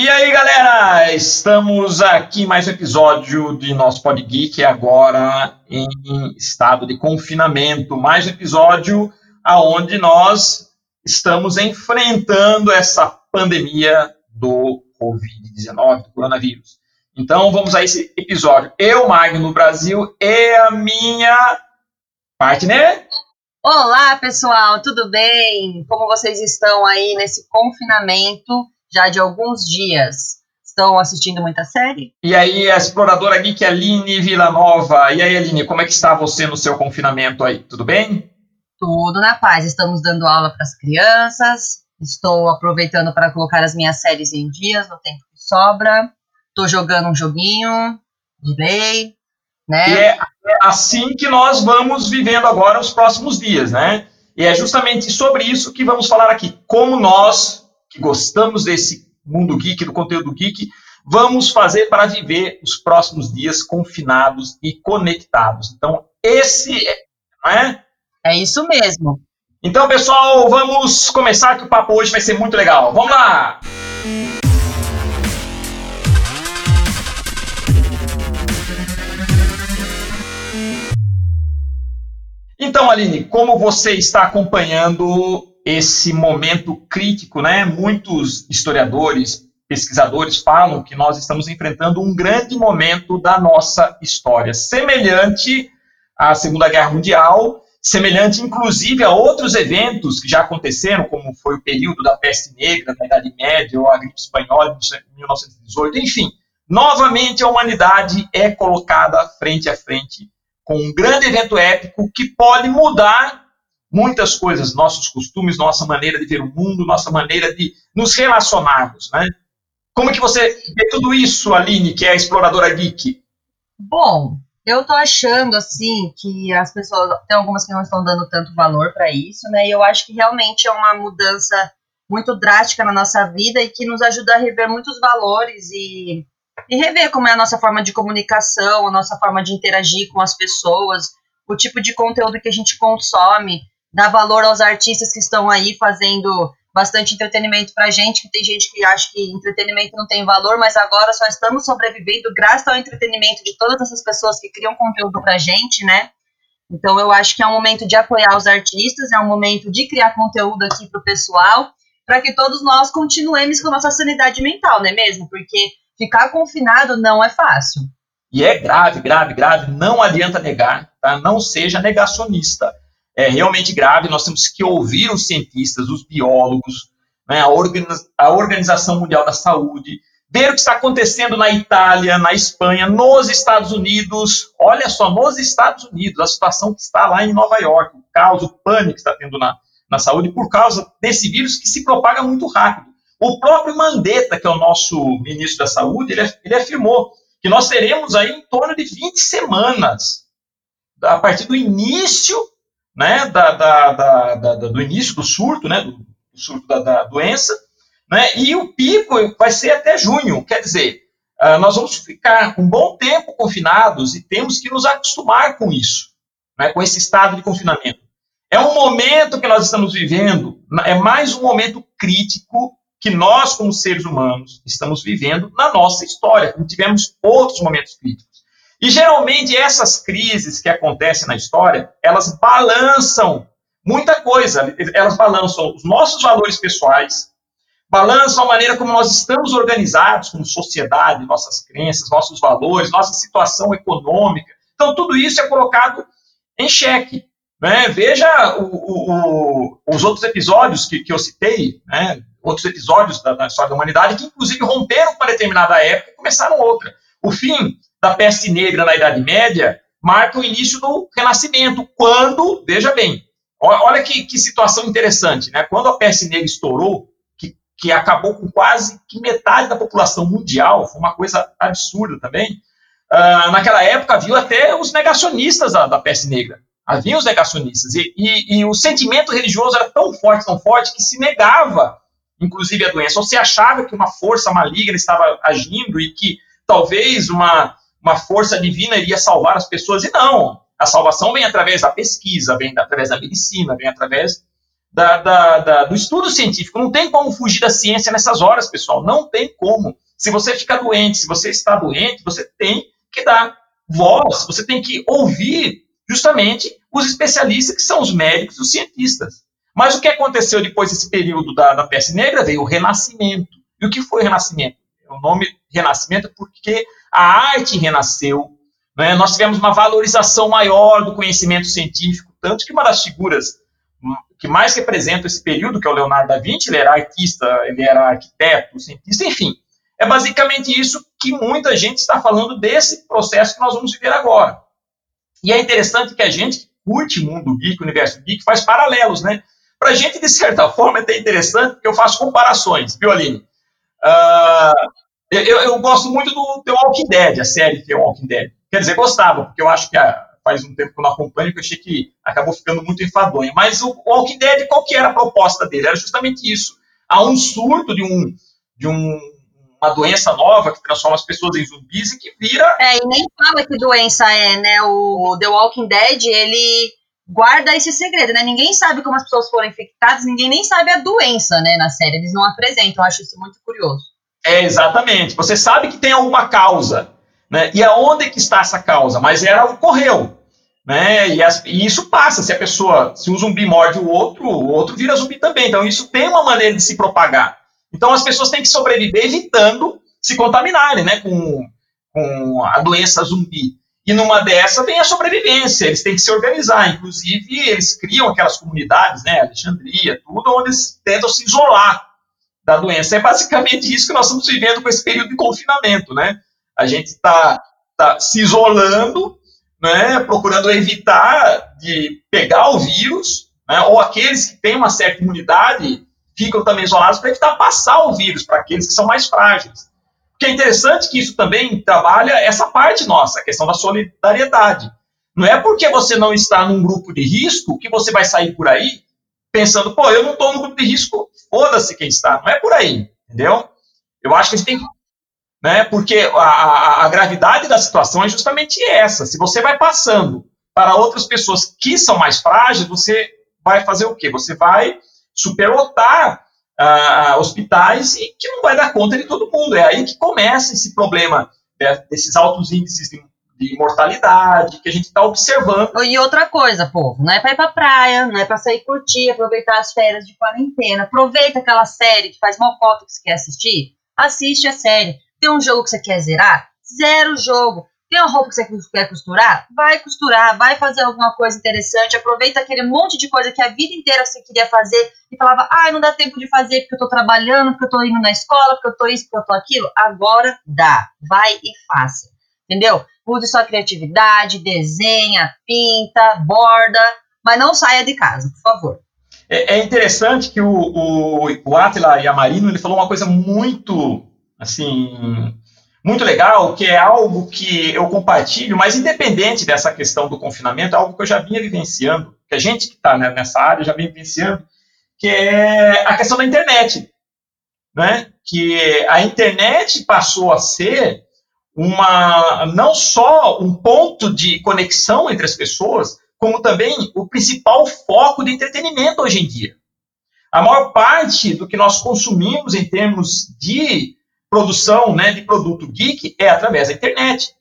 E aí, galera, estamos aqui mais um episódio de nosso Pod Geek, agora em estado de confinamento. Mais um episódio aonde nós estamos enfrentando essa pandemia do Covid-19, do coronavírus. Então, vamos a esse episódio. Eu, Magno Brasil, e a minha partner... Olá, pessoal, tudo bem? Como vocês estão aí nesse confinamento já de alguns dias? Estão assistindo muita série? E aí, a exploradora geek Aline Villanova. E aí, Aline, como é que está você no seu confinamento aí? Tudo bem? Tudo na paz. Estamos dando aula para as crianças. Estou aproveitando para colocar as minhas séries em dias no tempo que sobra. Estou jogando um joguinho de lei, né? E é assim que nós vamos vivendo agora os próximos dias, né? E é justamente sobre isso que vamos falar aqui. Como nós, que gostamos desse mundo geek, do conteúdo geek, vamos fazer para viver os próximos dias confinados e conectados. Então, esse não é? É isso mesmo. Então, pessoal, vamos começar que o papo hoje vai ser muito legal. Vamos lá! Então, Aline, como você está acompanhando esse momento crítico, né? Muitos historiadores, pesquisadores falam que nós estamos enfrentando um grande momento da nossa história, semelhante à Segunda Guerra Mundial, semelhante inclusive a outros eventos que já aconteceram, como foi o período da peste negra na Idade Média ou a gripe espanhola em 1918, enfim. Novamente a humanidade é colocada frente a frente com um grande evento épico que pode mudar muitas coisas, nossos costumes, nossa maneira de ver o mundo, nossa maneira de nos relacionarmos, né? Como que você vê tudo isso, Aline, que é a exploradora geek? Bom, eu tô achando assim que as pessoas tem algumas que não estão dando tanto valor para isso, né? E eu acho que realmente é uma mudança muito drástica na nossa vida e que nos ajuda a rever muitos valores e e rever como é a nossa forma de comunicação, a nossa forma de interagir com as pessoas, o tipo de conteúdo que a gente consome, dar valor aos artistas que estão aí fazendo bastante entretenimento pra gente, que tem gente que acha que entretenimento não tem valor, mas agora só estamos sobrevivendo graças ao entretenimento de todas essas pessoas que criam conteúdo pra gente, né? Então eu acho que é um momento de apoiar os artistas, é um momento de criar conteúdo aqui pro pessoal, para que todos nós continuemos com nossa sanidade mental, não é mesmo? Porque ficar confinado não é fácil. E é grave, grave, grave. Não adianta negar, tá? Não seja negacionista. É realmente grave. Nós temos que ouvir os cientistas, os biólogos, né? a, Organiz a Organização Mundial da Saúde, ver o que está acontecendo na Itália, na Espanha, nos Estados Unidos. Olha só, nos Estados Unidos, a situação que está lá em Nova York, o caos, o pânico que está tendo na, na saúde por causa desse vírus que se propaga muito rápido. O próprio Mandetta, que é o nosso ministro da Saúde, ele, ele afirmou que nós teremos aí em torno de 20 semanas, a partir do início, né, da, da, da, da do início do surto, né, do, do surto da, da, doença, né, e o pico vai ser até junho, quer dizer, uh, nós vamos ficar um bom tempo confinados e temos que nos acostumar com isso, né, com esse estado de confinamento. É um momento que nós estamos vivendo, é mais um momento crítico que nós, como seres humanos, estamos vivendo na nossa história, como tivemos outros momentos críticos. E geralmente essas crises que acontecem na história, elas balançam muita coisa, elas balançam os nossos valores pessoais, balançam a maneira como nós estamos organizados como sociedade, nossas crenças, nossos valores, nossa situação econômica. Então, tudo isso é colocado em xeque. Né? Veja o, o, o, os outros episódios que, que eu citei, né? outros episódios da, da, história da humanidade, que inclusive romperam uma determinada época e começaram outra. O fim da peste negra na Idade Média marca o início do Renascimento, quando, veja bem, olha que, que situação interessante, né? quando a peste negra estourou, que, que acabou com quase que metade da população mundial, foi uma coisa absurda também, uh, naquela época viu até os negacionistas da, da peste negra, havia os negacionistas, e, e, e, o sentimento religioso era tão forte, tão forte, que se negava inclusive a doença, ou se achava que uma força maligna estava agindo e que talvez uma, uma força divina iria salvar as pessoas, e não. A salvação vem através da pesquisa, vem através da medicina, vem através da, da, da, do estudo científico. Não tem como fugir da ciência nessas horas, pessoal. Não tem como. Se você ficar doente, se você está doente, você tem que dar voz, você tem que ouvir justamente os especialistas, que são os médicos, os cientistas. Mas o que aconteceu depois desse período da, da peste negra? Veio o renascimento. E o que foi o renascimento? O nome renascimento é porque a arte renasceu, né? nós tivemos uma valorização maior do conhecimento científico, tanto que uma das figuras que mais representa esse período, que é o Leonardo da Vinci, ele era artista, ele era arquiteto, cientista, enfim. É basicamente isso que muita gente está falando desse processo que nós vamos viver agora. E é interessante que a gente que curte mundo geek, o universo geek, faz paralelos, né? Para a gente, de certa forma, é até interessante, porque eu faço comparações, viu, Aline? Uh, eu, eu, gosto muito do The Walking Dead, a série The Walking Dead. Quer dizer, gostava, porque eu acho que a, faz um tempo que eu não acompanho, que eu achei que acabou ficando muito enfadonho. Mas o Walking Dead, qual que era a proposta dele? Era justamente isso. Há um surto de um, de um uma doença nova que transforma as pessoas em zumbis e que vira. É, e nem fala que doença é, né? O The Walking Dead, ele guarda esse segredo, né? Ninguém sabe como as pessoas foram infectadas, ninguém nem sabe a doença, né, na série. Eles não apresentam, eu acho isso muito curioso. É, exatamente. Você sabe que tem alguma causa, né? E aonde que está essa causa? Mas ela ocorreu, né? E, as, e, isso passa. Se a pessoa, se um zumbi morde o outro, o outro vira zumbi também. Então isso tem uma maneira de se propagar. Então as pessoas têm que sobreviver evitando se contaminarem, né? Com, com a doença zumbi. E numa dessa tem a sobrevivência, eles têm que se organizar. Inclusive, eles criam aquelas comunidades, né? Alexandria, tudo, onde eles tentam se isolar da doença. É basicamente isso que nós estamos vivendo com esse período de confinamento, né? A gente está tá se isolando, né? Procurando evitar de pegar o vírus, né? Ou aqueles que têm uma certa imunidade ficam também isolados para evitar passar o vírus para aqueles que são mais frágeis. Porque é interessante que isso também trabalha essa parte nossa, a questão da solidariedade. Não é porque você não está num grupo de risco que você vai sair por aí pensando, pô, eu não estou no grupo de risco, foda-se quem está. Não é por aí, entendeu? Eu acho que a gente tem que. Né, porque a, a, a gravidade da situação é justamente essa. Se você vai passando para outras pessoas que são mais frágeis, você vai fazer o quê? Você vai superlotar uh, hospitais e que não vai dar conta de todo mundo. É aí que começa esse problema né, desses altos índices de, de mortalidade que a gente está observando. E outra coisa, povo, não é para ir para praia, não é para sair curtir, aproveitar as férias de quarentena. Aproveita aquela série que faz mal foto que você quer assistir, assiste a série. Tem um jogo que você quer zerar? Zero jogo. Tem uma roupa que você quer costurar? Vai costurar, vai fazer alguma coisa interessante. Aproveita aquele monte de coisa que a vida inteira você queria fazer e falava, ah, não dá tempo de fazer porque eu tô trabalhando, porque eu tô indo na escola, porque eu tô isso, porque eu tô aquilo. Agora dá. Vai e faça. Entendeu? Use sua criatividade, desenha, pinta, borda, mas não saia de casa, por favor. É, é interessante que o, o, o Atila Yamarino ele falou uma coisa muito, assim, muito legal, que é algo que eu compartilho, mas independente dessa questão do confinamento, é algo que eu já vinha vivenciando, que a gente que está né, nessa área já vem vivenciando, que é a questão da internet. Né? Que a internet passou a ser uma não só um ponto de conexão entre as pessoas, como também o principal foco de entretenimento hoje em dia. A maior parte do que nós consumimos em termos de produção né, de produto geek é através da internet.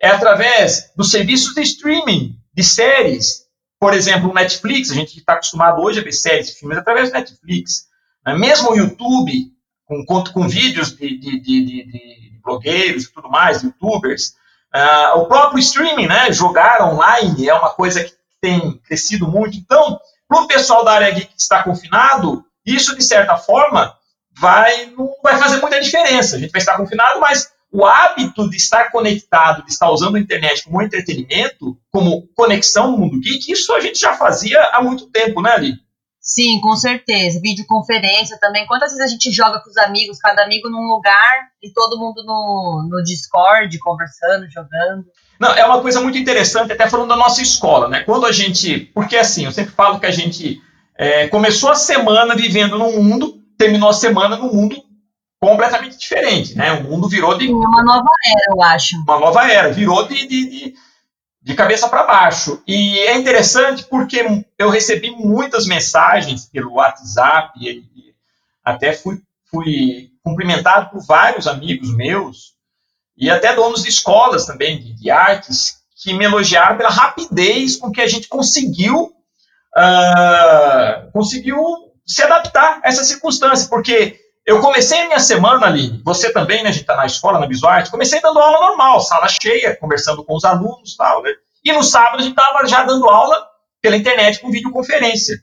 É através dos serviços de streaming, de séries. Por exemplo, o Netflix, a gente está acostumado hoje a ver séries e filmes através do Netflix. Né? Mesmo o YouTube, com, com vídeos de, de, de, de, blogueiros e tudo mais, youtubers. Uh, o próprio streaming, né, jogar online é uma coisa que tem crescido muito. Então, para o pessoal da área geek que está confinado, isso, de certa forma, vai, não vai fazer muita diferença. A gente vai estar confinado, mas o hábito de estar conectado, de estar usando a internet como entretenimento, como conexão no mundo geek, isso a gente já fazia há muito tempo, né, Ali? Sim, com certeza. Videoconferência também. Quantas vezes a gente joga com os amigos, cada amigo num lugar e todo mundo no, no Discord, conversando, jogando? Não, é uma coisa muito interessante, até falando da nossa escola, né? Quando a gente. Porque assim, eu sempre falo que a gente é, começou a semana vivendo num mundo terminou a semana num mundo completamente diferente, né? O mundo virou de... Uma nova era, eu acho. Uma nova era, virou de, de, de de cabeça para baixo. E é interessante porque eu recebi muitas mensagens pelo WhatsApp e até fui, fui cumprimentado por vários amigos meus e até donos de escolas também de, de artes que me elogiaram pela rapidez com que a gente conseguiu uh, conseguiu se adaptar a essa circunstância, porque eu comecei a minha semana ali, você também, né, a gente está na escola, na Visuarte, comecei dando aula normal, sala cheia, conversando com os alunos tal, né? E no sábado a gente estava já dando aula pela internet com videoconferência.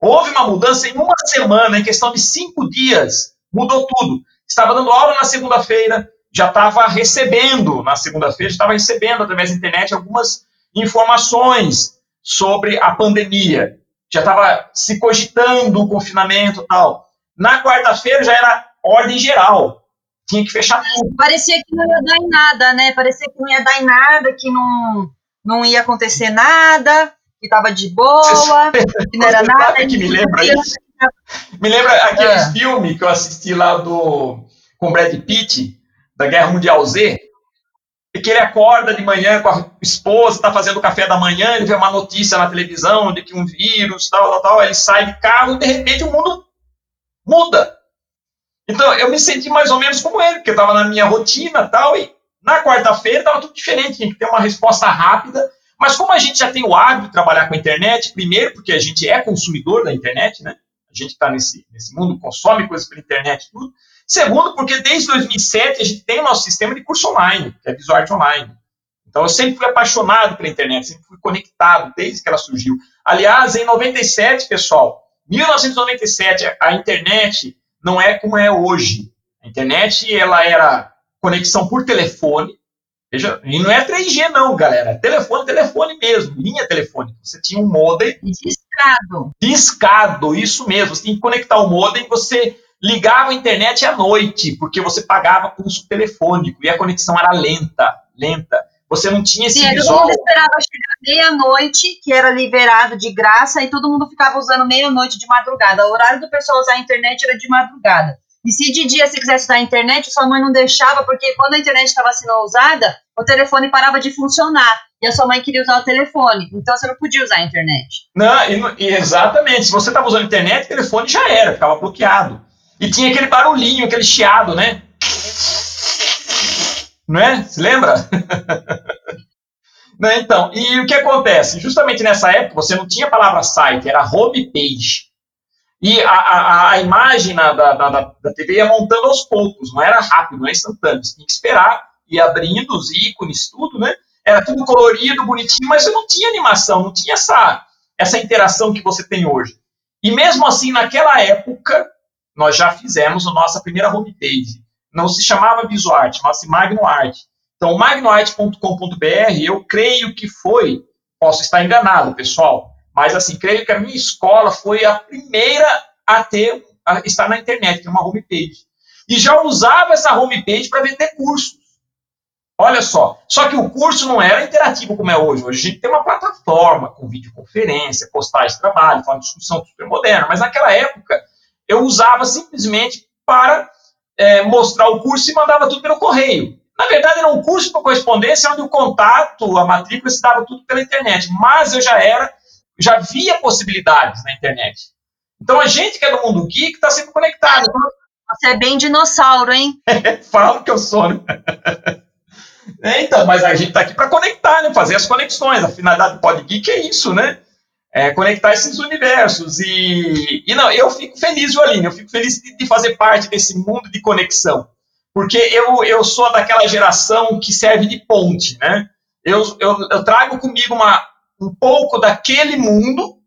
Houve uma mudança em uma semana, em questão de cinco dias, mudou tudo. Estava dando aula na segunda-feira, já estava recebendo, na segunda-feira, estava recebendo através da internet algumas informações sobre a pandemia. Já estava se cogitando o confinamento e tal. Na quarta-feira já era ordem geral. Tinha que fechar tudo. Parecia que não ia dar em nada, né? Parecia que não ia dar em nada, que não, não ia acontecer nada, que estava de boa, que não era nada. que me lembra isso? Me lembra aquele é. filme que eu assisti lá do com Brad Pitt, da Guerra Mundial Z, que ele acorda de manhã com a esposa, está fazendo o café da manhã, ele vê uma notícia na televisão de que um vírus, tal, tal, tal, ele sai de carro e de repente o mundo muda. Então eu me senti mais ou menos como ele, porque eu estava na minha rotina tal, e na quarta-feira estava tudo diferente, tinha que ter uma resposta rápida. Mas como a gente já tem o hábito de trabalhar com a internet, primeiro porque a gente é consumidor da internet, né? A gente está nesse, nesse mundo, consome coisas pela internet tudo. Segundo, porque desde 2007 a gente tem o nosso sistema de curso online, que é VisuArt Online. Então eu sempre fui apaixonado pela internet, sempre fui conectado desde que ela surgiu. Aliás, em 97, pessoal, 1997, a internet não é como é hoje. A internet ela era conexão por telefone. Veja, e não é 3G não, galera. É telefone, telefone mesmo, linha telefônica. Você tinha um modem. Discado. Discado, isso mesmo. Você tinha que conectar o modem, você ligava a internet à noite, porque você pagava pulso telefônico e a conexão era lenta, lenta. Você não tinha esse Sim, visual. Todo mundo esperava chegar meia-noite, que era liberado de graça, e todo mundo ficava usando meia-noite de madrugada. O horário do pessoal usar a internet era de madrugada. E se de dia você quisesse usar a internet, sua mãe não deixava, porque quando a internet estava sendo usada, o telefone parava de funcionar. E a sua mãe queria usar o telefone. Então você não podia usar a internet. Não, e, exatamente. Se você estava usando a internet, o telefone já era, ficava bloqueado. E tinha aquele barulhinho, aquele chiado, né? Não é? Se lembra? não, então, e o que acontece? Justamente nessa época, você não tinha a palavra site, era homepage. E a, a, a imagem da, da, da, da, TV ia montando aos poucos, não era rápido, não era instantâneo. Você tinha que esperar, ia abrindo os ícones, tudo, né? Era tudo colorido, bonitinho, mas você não tinha animação, não tinha essa, essa interação que você tem hoje. E mesmo assim, naquela época, nós já fizemos a nossa primeira homepage. Não se chamava VisuArt, chamava-se MagnoArt. Então, magnoart.com.br, eu creio que foi, posso estar enganado, pessoal, mas assim, creio que a minha escola foi a primeira a ter, a estar na internet, ter uma homepage. E já usava essa homepage para vender cursos. Olha só, só que o curso não era interativo como é hoje. Hoje a gente tem uma plataforma com videoconferência, postagem de trabalho, uma discussão super moderna, mas naquela época eu usava simplesmente para é, mostrar o curso e mandava tudo pelo correio. Na verdade, era um curso por correspondência onde o contato, a matrícula, se dava tudo pela internet. Mas eu já era, já via possibilidades na internet. Então, a gente que é do mundo geek está sempre conectado. Você é bem dinossauro, hein? Falo que eu sou, né? É, então, mas a gente está aqui para conectar, né? fazer as conexões. A finalidade do Pod Geek é isso, né? É, conectar esses universos. E, e não, eu fico feliz, Joaline, eu fico feliz de, de, fazer parte desse mundo de conexão. Porque eu, eu sou daquela geração que serve de ponte, né? Eu, eu, eu trago comigo uma, um pouco daquele mundo,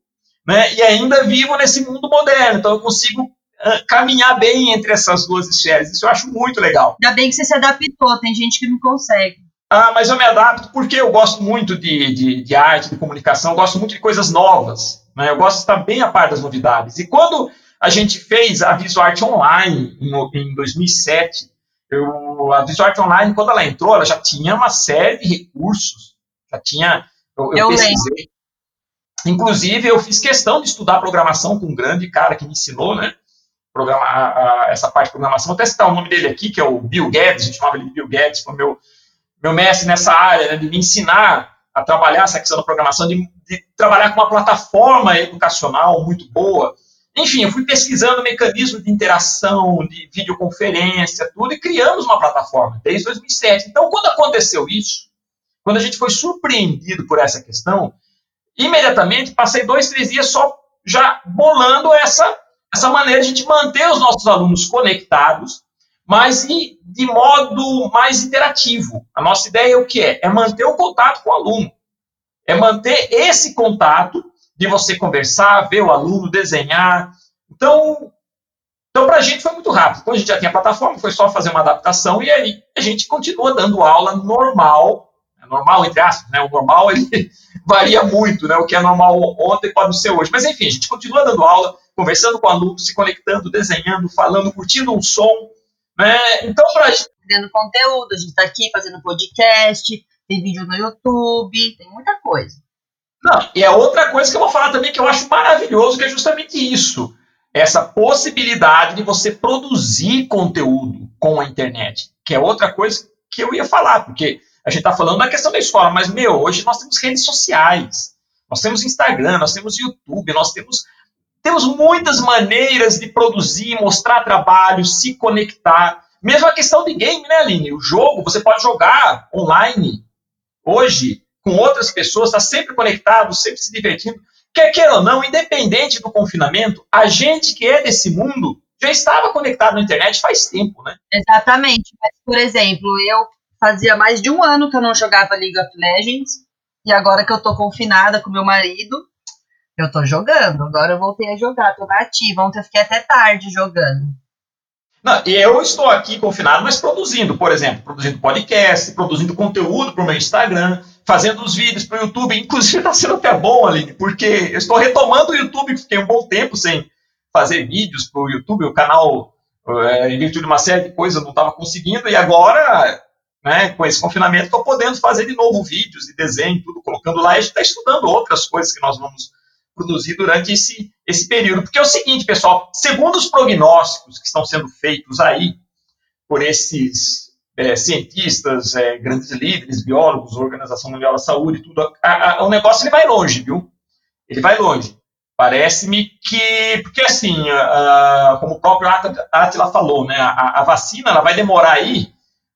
né? E ainda vivo nesse mundo moderno. Então eu consigo uh, caminhar bem entre essas duas esferas. Isso eu acho muito legal. Ainda bem que você se adaptou, tem gente que não consegue. Ah, mas eu me adapto porque eu gosto muito de, de, de arte, de comunicação, eu gosto muito de coisas novas. Né? Eu gosto de estar bem a par das novidades. E quando a gente fez a VisuArt Online em, em 2007, eu, a VisuArt Online, quando ela entrou, ela já tinha uma série de recursos. Já tinha. Eu, eu, eu pesquisei. Inclusive, eu fiz questão de estudar programação com um grande cara que me ensinou, né? Programar, essa parte de programação. Vou até citar o nome dele aqui, que é o Bill Guedes, a gente chamava ele de Bill Guedes, foi meu meu mestre nessa área, né, de me ensinar a trabalhar essa questão da programação, de, de, trabalhar com uma plataforma educacional muito boa. Enfim, eu fui pesquisando mecanismos de interação, de videoconferência, tudo, e criamos uma plataforma desde 2007. Então, quando aconteceu isso, quando a gente foi surpreendido por essa questão, imediatamente passei dois, três dias só já bolando essa, essa maneira de a gente manter os nossos alunos conectados, mas de, modo mais interativo. A nossa ideia é o que é? É manter o contato com o aluno. É manter esse contato de você conversar, ver o aluno, desenhar. Então, então para a gente foi muito rápido. Quando a gente já tinha a plataforma, foi só fazer uma adaptação e aí a gente continua dando aula normal, normal entre aspas, né? O normal ele varia muito, né? O que é normal ontem pode não ser hoje. Mas enfim, a gente continua dando aula, conversando com o aluno, se conectando, desenhando, falando, curtindo um som. Né? Então, para criando conteúdo, a gente está aqui fazendo podcast, tem vídeo no YouTube, tem muita coisa. Não, e é outra coisa que eu vou falar também que eu acho maravilhoso, que é justamente isso. Essa possibilidade de você produzir conteúdo com a internet, que é outra coisa que eu ia falar, porque a gente está falando da questão da escola, mas, meu, hoje nós temos redes sociais, nós temos Instagram, nós temos YouTube, nós temos temos muitas maneiras de produzir, mostrar trabalho, se conectar. Mesmo a questão de game, né, Aline? O jogo, você pode jogar online hoje com outras pessoas, está sempre conectado, sempre se divertindo. Quer queira ou não, independente do confinamento, a gente que é desse mundo já estava conectado na internet faz tempo, né? Exatamente. Mas, por exemplo, eu fazia mais de um ano que eu não jogava League of Legends, e agora que eu tô confinada com meu marido, eu tô jogando, agora eu voltei a jogar, tô na ativa. Ontem eu fiquei até tarde jogando. Não, e eu estou aqui confinado, mas produzindo, por exemplo, produzindo podcast, produzindo conteúdo para o meu Instagram, fazendo os vídeos para o YouTube. Inclusive está sendo até bom, Aline, porque eu estou retomando o YouTube, fiquei um bom tempo sem fazer vídeos para o YouTube, o canal, é, em virtude de uma série de coisas, eu não estava conseguindo, e agora, né, com esse confinamento, estou podendo fazer de novo vídeos de desenho, tudo colocando lá, e a gente está estudando outras coisas que nós vamos produzir durante esse, esse período. Porque é o seguinte, pessoal, segundo os prognósticos que estão sendo feitos aí por esses é, cientistas, é, grandes líderes, biólogos, Organização Mundial da Saúde, tudo, a, a, o negócio ele vai longe, viu? Ele vai longe. Parece-me que, porque assim, a, como o próprio Atila falou, né, a, vacina ela vai demorar aí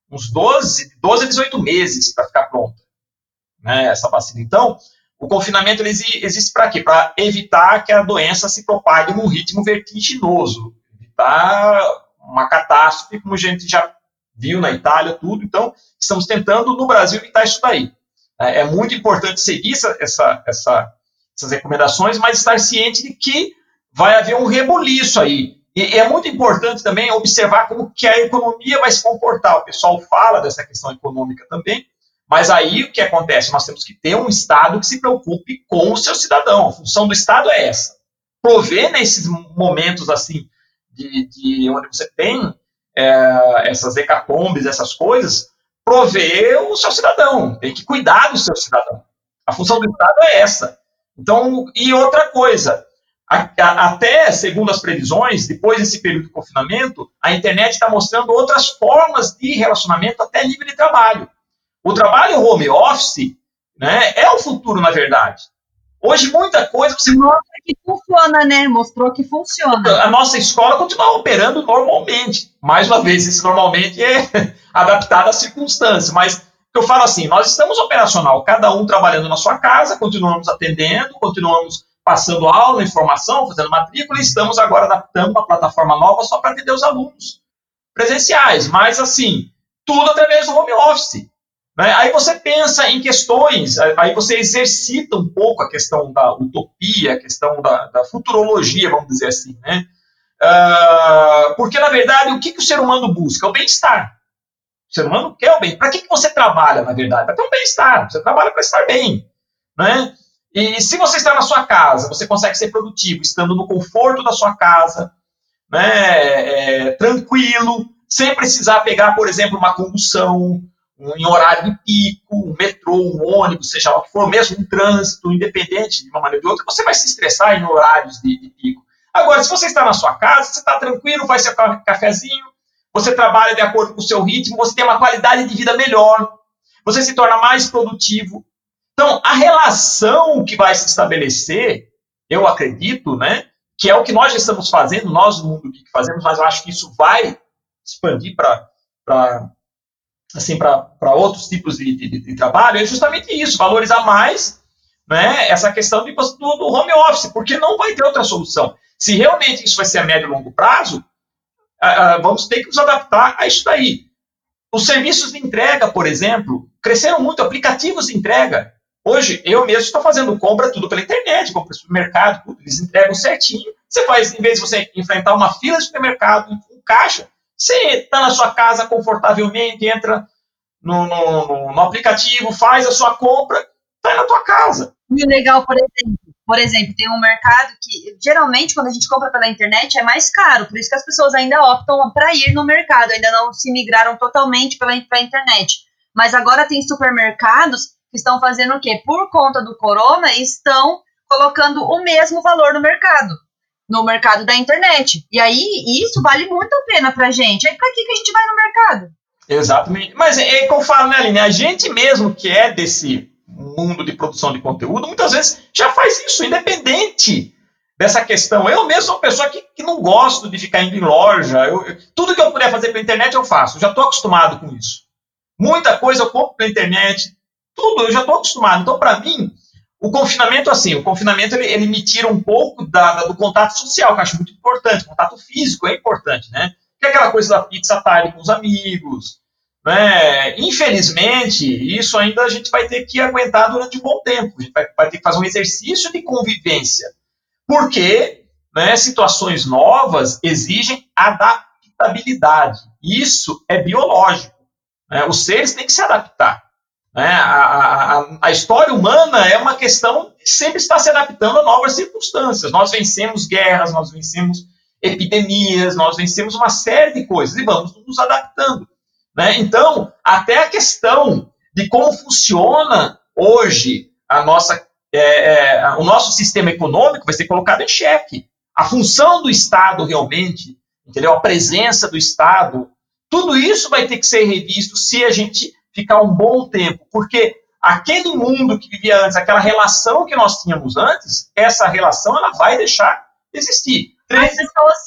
uns 12, 12 a 18 meses para ficar pronta, né, essa vacina. Então, o confinamento existe para quê? Para evitar que a doença se propague num ritmo vertiginoso, evitar uma catástrofe, como a gente já viu na Itália, tudo. Então, estamos tentando no Brasil evitar isso daí. É, é muito importante seguir essa, essa, essa, essas recomendações, mas estar ciente de que vai haver um reboliço aí. E é muito importante também observar como que a economia vai se comportar. O pessoal fala dessa questão econômica também, mas aí o que acontece? Nós temos que ter um Estado que se preocupe com o seu cidadão. A função do Estado é essa. Prover nesses momentos assim, de, de onde você tem é, essas hecatombes, essas coisas, prover o seu cidadão. Tem que cuidar do seu cidadão. A função do Estado é essa. Então, e outra coisa, até segundo as previsões, depois desse período de confinamento, a internet está mostrando outras formas de relacionamento até nível de trabalho. O trabalho home office né, é o futuro, na verdade. Hoje, muita coisa você. Mostra que funciona, né? Mostrou que funciona. A nossa escola continua operando normalmente. Mais uma vez, isso normalmente é adaptado às circunstâncias. Mas eu falo assim: nós estamos operacional, cada um trabalhando na sua casa, continuamos atendendo, continuamos passando aula, informação, fazendo matrícula, e estamos agora adaptando uma plataforma nova só para atender os alunos presenciais. Mas, assim, tudo através do home office. Né? Aí você pensa em questões, aí você exercita um pouco a questão da utopia, a questão da, da futurologia, vamos dizer assim. Né? Uh, porque, na verdade, o que, que o ser humano busca? O bem-estar. O ser humano quer o bem. Para que, que você trabalha, na verdade? Para ter um bem-estar. Você trabalha para estar bem. Né? E se você está na sua casa, você consegue ser produtivo estando no conforto da sua casa, né? É, tranquilo, sem precisar pegar, por exemplo, uma condução, em horário de pico, um metrô, um ônibus, seja o que for, mesmo um trânsito, independente de uma maneira ou de outra, você vai se estressar em horários de, de pico. Agora, se você está na sua casa, você está tranquilo, faz seu cafezinho, você trabalha de acordo com o seu ritmo, você tem uma qualidade de vida melhor, você se torna mais produtivo. Então, a relação que vai se estabelecer, eu acredito, né, que é o que nós estamos fazendo, nós do Mundo Geek fazemos, mas eu acho que isso vai expandir para assim, para outros tipos de, de, de, trabalho, é justamente isso, valorizar mais né, essa questão de, do, do home office, porque não vai ter outra solução. Se realmente isso vai ser a médio e longo prazo, vamos ter que nos adaptar a isso daí. Os serviços de entrega, por exemplo, cresceram muito, aplicativos de entrega. Hoje, eu mesmo estou fazendo compra tudo pela internet, compra supermercado, eles entregam certinho. Você faz, em vez de você enfrentar uma fila de supermercado, um caixa, você está na sua casa confortavelmente, entra no, no, no, aplicativo, faz a sua compra, está na tua casa. E legal, por exemplo, por exemplo, tem um mercado que geralmente quando a gente compra pela internet é mais caro, por isso que as pessoas ainda optam para ir no mercado, ainda não se migraram totalmente para a internet. Mas agora tem supermercados que estão fazendo o quê? Por conta do corona, estão colocando o mesmo valor no mercado, no mercado da internet. E aí, isso vale muito a pena pra gente. Aí, pra que, que a gente vai no mercado? Exatamente. Mas é, é que eu falo, né, Aline? A gente mesmo que é desse mundo de produção de conteúdo, muitas vezes já faz isso, independente dessa questão. Eu mesmo sou uma pessoa que, que não gosto de ficar indo em loja. Eu, eu, tudo que eu puder fazer pela internet, eu faço. Eu já estou acostumado com isso. Muita coisa eu compro pela internet, tudo, eu já estou acostumado. Então, para mim, o confinamento, assim, o confinamento ele, ele me tira um pouco da, da, do contato social, que eu acho muito importante. contato físico é importante, né? Que é aquela coisa da pizza tarde com os amigos. Né? Infelizmente, isso ainda a gente vai ter que aguentar durante um bom tempo. A gente vai, vai ter que fazer um exercício de convivência. Porque né, situações novas exigem adaptabilidade. Isso é biológico. Né? Os seres têm que se adaptar. Né? A, a, a, história humana é uma questão que sempre está se adaptando a novas circunstâncias. Nós vencemos guerras, nós vencemos epidemias, nós vencemos uma série de coisas e vamos nos adaptando. Né? Então, até a questão de como funciona hoje a nossa, é, é, o nosso sistema econômico vai ser colocado em xeque. A função do Estado realmente, entendeu? A presença do Estado, tudo isso vai ter que ser revisto se a gente ficar um bom tempo, porque aquele mundo que vivia antes, aquela relação que nós tínhamos antes, essa relação ela vai deixar de existir. As pessoas,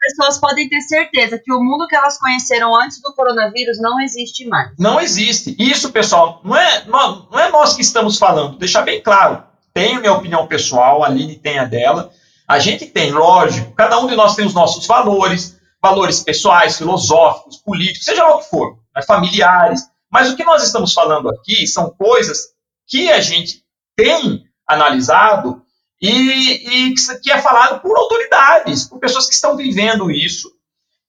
pessoas podem ter certeza que o mundo que elas conheceram antes do coronavírus não existe mais. Não existe. Isso, pessoal, não é, não, não é nós que estamos falando, deixar bem claro. Tenho minha opinião pessoal, a Aline tem a dela. A gente tem, lógico, cada um de nós tem os nossos valores, valores pessoais, filosóficos, políticos, seja lá o que for, né, familiares. Mas o que nós estamos falando aqui são coisas que a gente tem analisado e, e que é falado por autoridades, por pessoas que estão vivendo isso,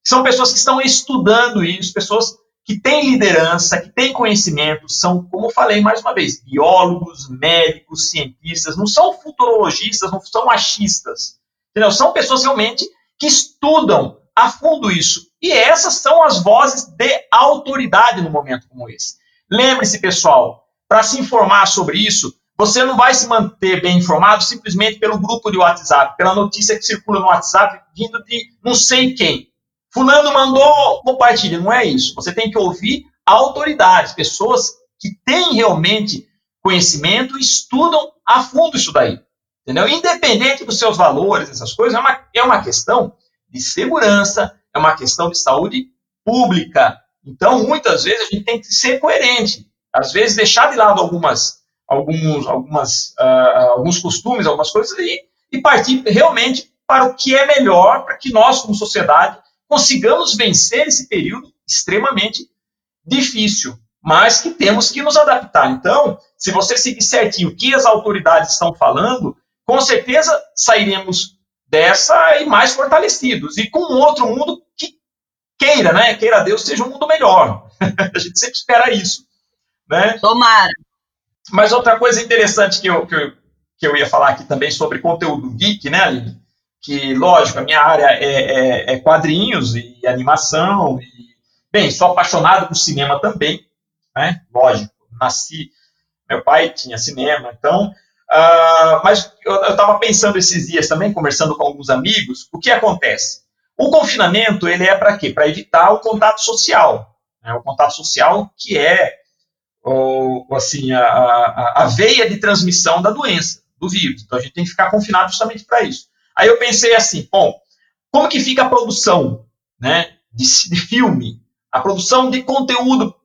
são pessoas que estão estudando isso, pessoas que têm liderança, que têm conhecimento, são, como falei mais uma vez, biólogos, médicos, cientistas, não são futurologistas, não são achistas, entendeu? São pessoas realmente que estudam a fundo isso. E essas são as vozes de autoridade no momento como esse. Lembre-se, pessoal, para se informar sobre isso, você não vai se manter bem informado simplesmente pelo grupo de WhatsApp, pela notícia que circula no WhatsApp vindo de não sei quem. Fulano mandou, compartilha. Não é isso. Você tem que ouvir autoridades, pessoas que têm realmente conhecimento estudam a fundo isso daí. Entendeu? Independente dos seus valores, essas coisas, é uma, é uma questão de segurança, é uma questão de saúde pública. Então, muitas vezes, a gente tem que ser coerente. Às vezes, deixar de lado algumas, alguns, algumas, uh, alguns costumes, algumas coisas, e, e partir realmente para o que é melhor, para que nós, como sociedade, consigamos vencer esse período extremamente difícil, mas que temos que nos adaptar. Então, se você seguir certinho o que as autoridades estão falando, com certeza sairemos dessa e mais fortalecidos. E com um outro mundo que queira, né? Queira Deus, seja um mundo melhor. a gente sempre espera isso. Né? Tomara. Mas outra coisa interessante que eu, que eu, que eu ia falar aqui também sobre conteúdo geek, né, Aline? Que, lógico, a minha área é, é, é quadrinhos e animação. E, bem, sou apaixonado por cinema também, né? Lógico, nasci. Meu pai tinha cinema, então Uh, mas eu estava pensando esses dias também, conversando com alguns amigos, o que acontece? O confinamento ele é para quê? Para evitar o contato social. Né? O contato social que é ou, assim, a, a, a veia de transmissão da doença, do vírus. Então a gente tem que ficar confinado justamente para isso. Aí eu pensei assim, bom, como que fica a produção né, de, de filme, a produção de conteúdo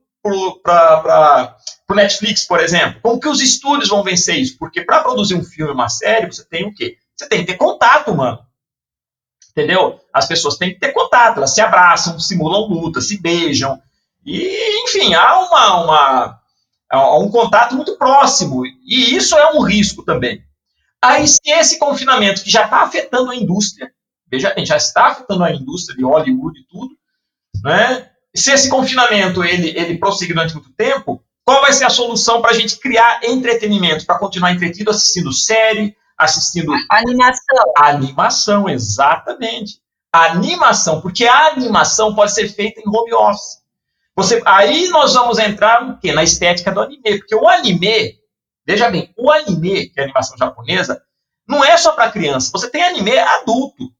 para o Netflix, por exemplo? Como que os estúdios vão vencer isso? Porque para produzir um filme, uma série, você tem o quê? Você tem que ter contato, mano. Entendeu? As pessoas têm que ter contato, elas se abraçam, simulam luta, se beijam. E, enfim, há uma, uma, um contato muito próximo. E isso é um risco também. Aí, se esse confinamento, que já está afetando a indústria, veja bem, já está afetando a indústria de Hollywood e tudo, né? Se esse confinamento ele, ele prosseguir durante muito tempo, qual vai ser a solução para a gente criar entretenimento, para continuar entretido assistindo série, assistindo. Animação. Animação, exatamente. Animação, porque a animação pode ser feita em home office. Você, aí nós vamos entrar no quê? Na estética do anime, porque o anime, veja bem, o anime, que é a animação japonesa, não é só para criança. Você tem anime adulto.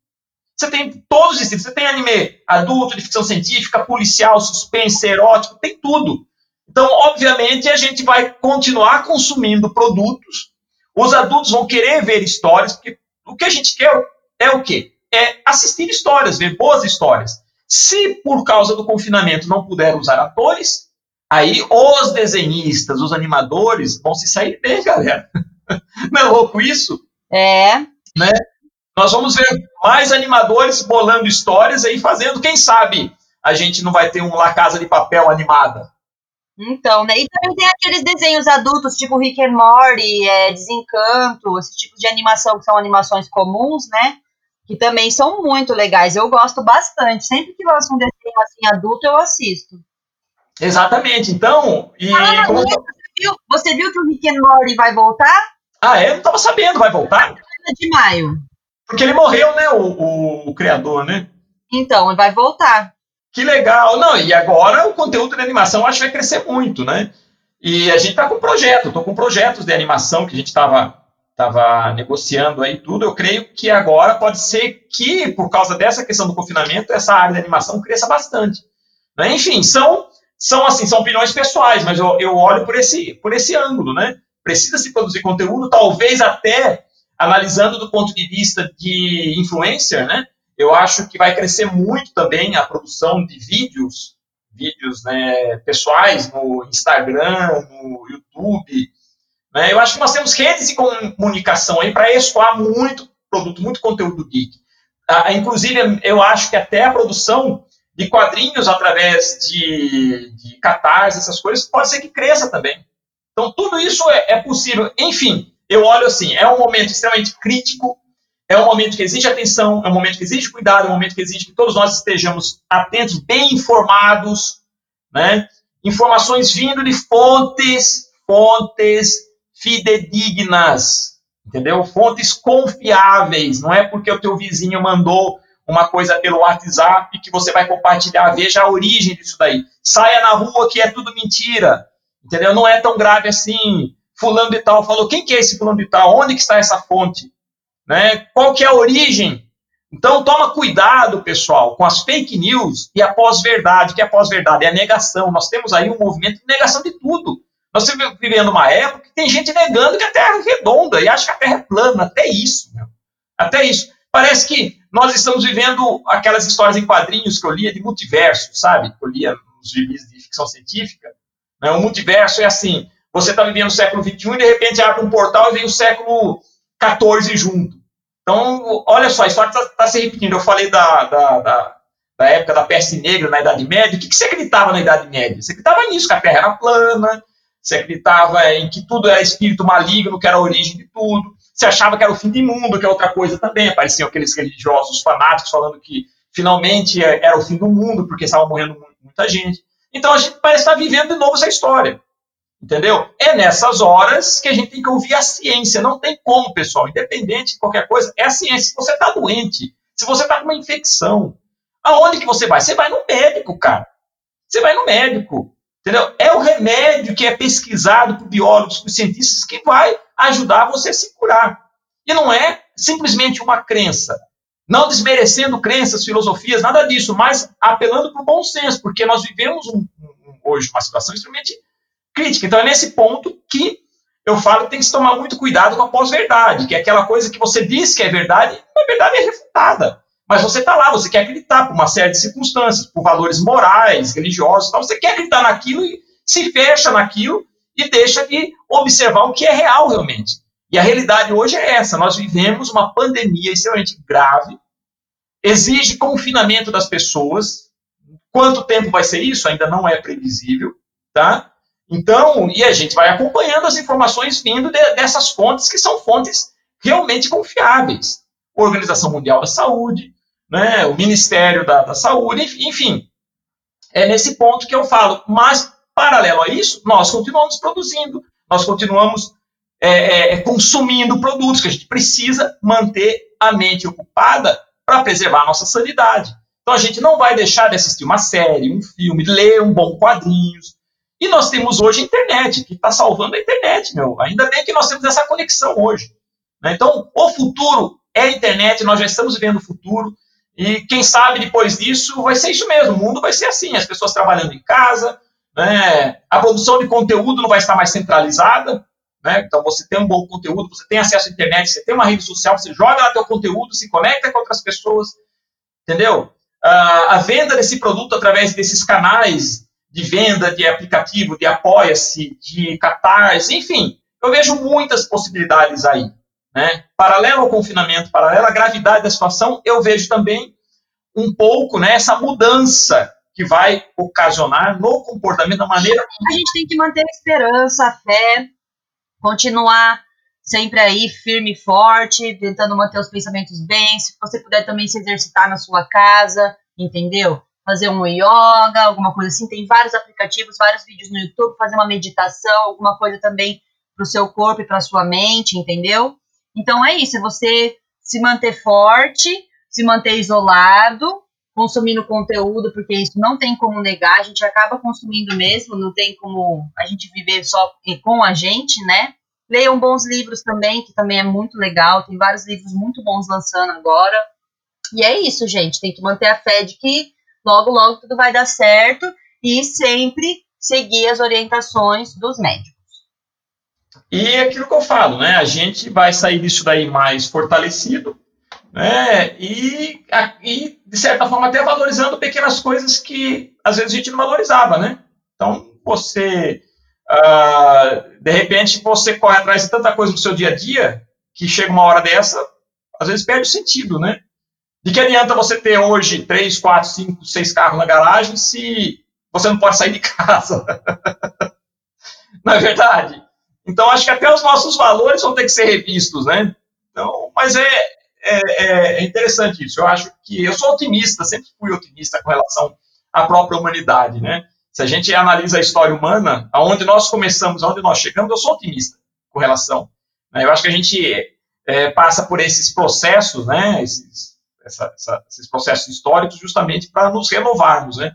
Você tem todos os estilos. Você tem anime adulto, de ficção científica, policial, suspense, erótico, tem tudo. Então, obviamente, a gente vai continuar consumindo produtos. Os adultos vão querer ver histórias, porque o que a gente quer é o quê? É assistir histórias, ver boas histórias. Se por causa do confinamento não puder usar atores, aí os desenhistas, os animadores vão se sair bem, galera. Não é louco isso? É. Né? Nós vamos ver mais animadores bolando histórias aí fazendo, quem sabe a gente não vai ter um La Casa de Papel animada. Então, né? E também tem aqueles desenhos adultos, tipo Rick and Morty, é, Desencanto, esse tipo de animação que são animações comuns, né? Que também são muito legais. Eu gosto bastante. Sempre que lança um desenho assim adulto, eu assisto. Exatamente. Então, e ah, como... você, viu, você viu que o Rick and Morty vai voltar? Ah, é? Não estava sabendo. Vai voltar? De maio. Porque ele morreu, né? O, o, o criador, né? Então, vai voltar. Que legal. Não, e agora o conteúdo de animação acho que vai crescer muito, né? E a gente está com projeto, estou com projetos de animação que a gente estava tava negociando aí tudo. Eu creio que agora pode ser que, por causa dessa questão do confinamento, essa área de animação cresça bastante. Né? Enfim, são, são assim, são opiniões pessoais, mas eu, eu olho por esse, por esse ângulo, né? Precisa se produzir conteúdo, talvez até analisando do ponto de vista de influencer, né? Eu acho que vai crescer muito também a produção de vídeos, vídeos né, pessoais no Instagram, no YouTube. Né? Eu acho que nós temos redes de comunicação aí para escoar muito produto, muito conteúdo geek. Ah, inclusive, eu acho que até a produção de quadrinhos através de, de catarse, essas coisas, pode ser que cresça também. Então, tudo isso é, é possível. Enfim, eu olho assim, é um momento extremamente crítico, é um momento que exige atenção, é um momento que exige cuidado, é um momento que exige que todos nós estejamos atentos, bem informados, né? Informações vindo de fontes, fontes fidedignas, entendeu? Fontes confiáveis, não é porque o teu vizinho mandou uma coisa pelo WhatsApp que você vai compartilhar, veja a origem disso daí. Saia na rua que é tudo mentira, entendeu? Não é tão grave assim fulano de tal falou, quem que é esse fulano de tal? Onde que está essa fonte? Né? Qual que é a origem? Então, toma cuidado, pessoal, com as fake news e a pós-verdade. que é pós-verdade? É a negação. Nós temos aí um movimento de negação de tudo. Nós estamos vivendo uma época que tem gente negando que a Terra é redonda e acha que a Terra é plana. Até isso, meu. Até isso. Parece que nós estamos vivendo aquelas histórias em quadrinhos que eu lia de multiverso, sabe? Que eu lia nos livros de ficção científica. Né? O multiverso é assim, você está vivendo o século XXI e de repente abre um portal e vem o século XIV junto. Então, olha só, a história está tá se repetindo. Eu falei da, da, da, da, época da peste negra na Idade Média. O que, que você acreditava na Idade Média? Você acreditava nisso, que a Terra era plana, você acreditava em que tudo era espírito maligno, que era a origem de tudo. Você achava que era o fim do mundo, que é outra coisa também. Apareciam aqueles religiosos fanáticos falando que finalmente era o fim do mundo, porque estava morrendo muita gente. Então a gente parece estar vivendo de novo essa história. Entendeu? É nessas horas que a gente tem que ouvir a ciência. Não tem como, pessoal. Independente de qualquer coisa, é a ciência. Se você está doente, se você está com uma infecção, aonde que você vai? Você vai no médico, cara. Você vai no médico. Entendeu? É o remédio que é pesquisado por biólogos, por cientistas, que vai ajudar você a se curar. E não é simplesmente uma crença. Não desmerecendo crenças, filosofias, nada disso, mas apelando para o bom senso, porque nós vivemos um, um, hoje uma situação extremamente crítica. Então é nesse ponto que eu falo que tem que se tomar muito cuidado com a pós-verdade, que é aquela coisa que você diz que é verdade, e na verdade é refutada. Mas você está lá, você quer acreditar por uma série de circunstâncias, por valores morais, religiosos, então você quer acreditar naquilo e se fecha naquilo e deixa de observar o que é real realmente. E a realidade hoje é essa: nós vivemos uma pandemia extremamente grave, exige confinamento das pessoas. Quanto tempo vai ser isso? Ainda não é previsível, tá? Então, e a gente vai acompanhando as informações vindo de, dessas fontes que são fontes realmente confiáveis. Organização Mundial da Saúde, né, o Ministério da, da Saúde, enfim. É nesse ponto que eu falo. Mas, paralelo a isso, nós continuamos produzindo, nós continuamos é, é, é consumindo produtos que a gente precisa manter a mente ocupada para preservar a nossa sanidade. Então a gente não vai deixar de assistir uma série, um filme, ler um bom quadrinhos, e nós temos hoje internet, que está salvando a internet, meu. Ainda bem que nós temos essa conexão hoje. Né? Então, o futuro é a internet, nós já estamos vivendo o futuro. E quem sabe depois disso vai ser isso mesmo, o mundo vai ser assim, as pessoas trabalhando em casa, né? a produção de conteúdo não vai estar mais centralizada, né? então você tem um bom conteúdo, você tem acesso à internet, você tem uma rede social, você joga lá teu conteúdo, se conecta com outras pessoas, entendeu? Uh, a venda desse produto através desses canais de venda de aplicativo, de apoia-se, de catarse, enfim, eu vejo muitas possibilidades aí. Né? Paralelo ao confinamento, paralelo à gravidade da situação, eu vejo também um pouco né, essa mudança que vai ocasionar no comportamento da maneira. A gente tem que manter a esperança, a fé, continuar sempre aí firme e forte, tentando manter os pensamentos bem. Se você puder também se exercitar na sua casa, entendeu? Fazer um yoga, alguma coisa assim. Tem vários aplicativos, vários vídeos no YouTube, fazer uma meditação, alguma coisa também para o seu corpo e para a sua mente, entendeu? Então é isso, é você se manter forte, se manter isolado, consumindo conteúdo, porque isso não tem como negar, a gente acaba consumindo mesmo, não tem como a gente viver só com a gente, né? Leiam bons livros também, que também é muito legal, tem vários livros muito bons lançando agora. E é isso, gente, tem que manter a fé de que logo, logo tudo vai dar certo e sempre seguir as orientações dos médicos. E é aquilo que eu falo, né? A gente vai sair disso daí mais fortalecido, né? E, e de certa forma até valorizando pequenas coisas que às vezes a gente não valorizava, né? Então você, uh, de repente, você corre atrás de tanta coisa no seu dia a dia que chega uma hora dessa, às vezes perde o sentido, né? De que adianta você ter hoje três, quatro, cinco, seis carros na garagem se você não pode sair de casa? não é verdade? Então, acho que até os nossos valores vão ter que ser revistos, né? Então, mas é, é, é interessante isso. Eu acho que eu sou otimista, sempre fui otimista com relação à própria humanidade, né? Se a gente analisa a história humana, aonde nós começamos, aonde nós chegamos, eu sou otimista com relação. Né? Eu acho que a gente é, passa por esses processos, né? Esses, essa, essa, esses processos históricos justamente para nos renovarmos, né?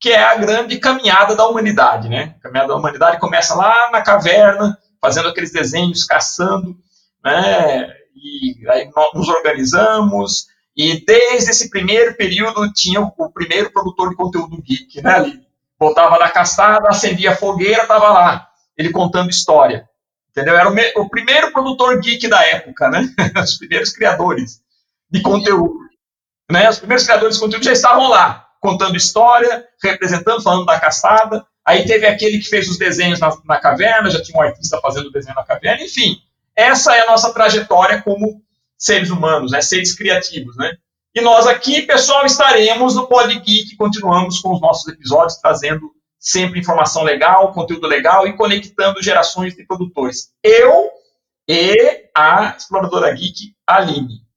Que é a grande caminhada da humanidade, né? A caminhada da humanidade começa lá na caverna, fazendo aqueles desenhos, caçando, né? E aí nos organizamos, e desde esse primeiro período tinha o primeiro produtor de conteúdo geek, né? Ali. Voltava da caçada, acendia a fogueira, estava lá, ele contando história. Entendeu? Era o, me, o primeiro produtor geek da época, né? Os primeiros criadores de conteúdo. Né? Os primeiros criadores de conteúdo já estavam lá, contando história, representando, falando da caçada. Aí teve aquele que fez os desenhos na, na caverna, já tinha um artista fazendo o desenho na caverna. Enfim, essa é a nossa trajetória como seres humanos, né? seres criativos. Né? E nós aqui, pessoal, estaremos no Pod Geek, continuamos com os nossos episódios, trazendo sempre informação legal, conteúdo legal e conectando gerações de produtores. Eu e a exploradora geek Aline.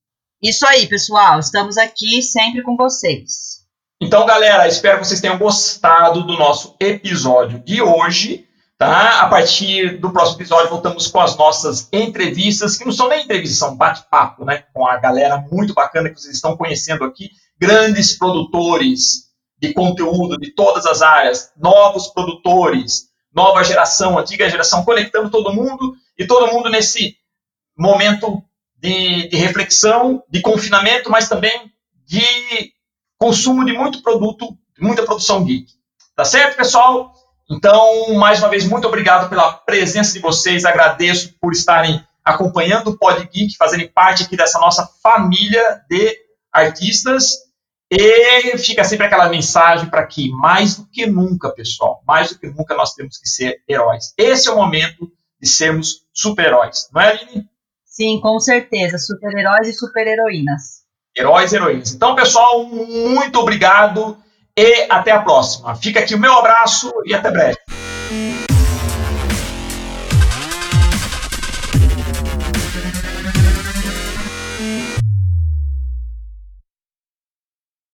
Isso aí, pessoal. Estamos aqui sempre com vocês. Então, galera, espero que vocês tenham gostado do nosso episódio de hoje. Tá? A partir do próximo episódio, voltamos com as nossas entrevistas, que não são nem entrevistas, são bate-papo, né? Com a galera muito bacana que vocês estão conhecendo aqui, grandes produtores de conteúdo de todas as áreas, novos produtores, nova geração, antiga geração, conectando todo mundo e todo mundo nesse momento de, de reflexão, de confinamento, mas também de consumo de muito produto, muita produção geek. Tá certo, pessoal? Então, mais uma vez, muito obrigado pela presença de vocês, agradeço por estarem acompanhando o Pod Geek, fazerem parte aqui dessa nossa família de artistas. E fica sempre aquela mensagem para que, mais do que nunca, pessoal, mais do que nunca nós temos que ser heróis. Esse é o momento de sermos super-heróis, não é, Aline? Sim, com certeza. Super-heróis e super-heroínas. Heróis e heroínas. Então, pessoal, muito obrigado e até a próxima. Fica aqui o meu abraço e até breve.